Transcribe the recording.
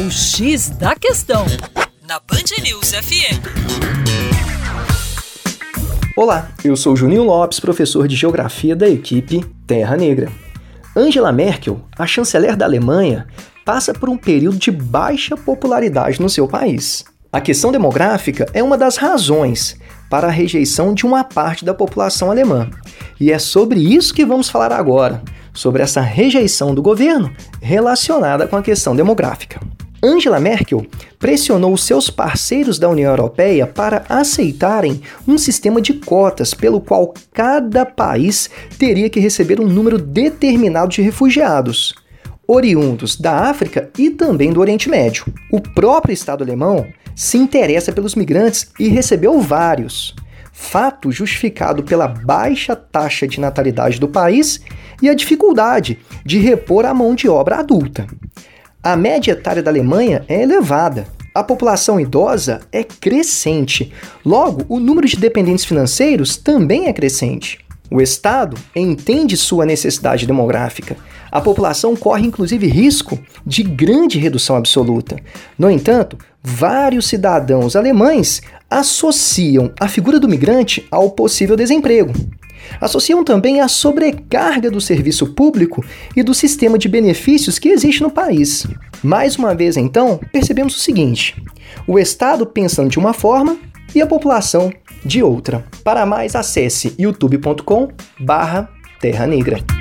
O X da Questão, na Band News FM. Olá, eu sou Juninho Lopes, professor de Geografia da equipe Terra Negra. Angela Merkel, a chanceler da Alemanha, passa por um período de baixa popularidade no seu país. A questão demográfica é uma das razões para a rejeição de uma parte da população alemã. E é sobre isso que vamos falar agora, sobre essa rejeição do governo relacionada com a questão demográfica. Angela Merkel pressionou seus parceiros da União Europeia para aceitarem um sistema de cotas pelo qual cada país teria que receber um número determinado de refugiados, oriundos da África e também do Oriente Médio. O próprio Estado alemão se interessa pelos migrantes e recebeu vários fato justificado pela baixa taxa de natalidade do país e a dificuldade de repor a mão de obra adulta. A média etária da Alemanha é elevada. A população idosa é crescente. Logo, o número de dependentes financeiros também é crescente. O Estado entende sua necessidade demográfica. A população corre inclusive risco de grande redução absoluta. No entanto, vários cidadãos alemães associam a figura do migrante ao possível desemprego. Associam também a sobrecarga do serviço público e do sistema de benefícios que existe no país. Mais uma vez, então, percebemos o seguinte: o Estado pensando de uma forma e a população de outra. Para mais, acesse youtube.com/terra negra.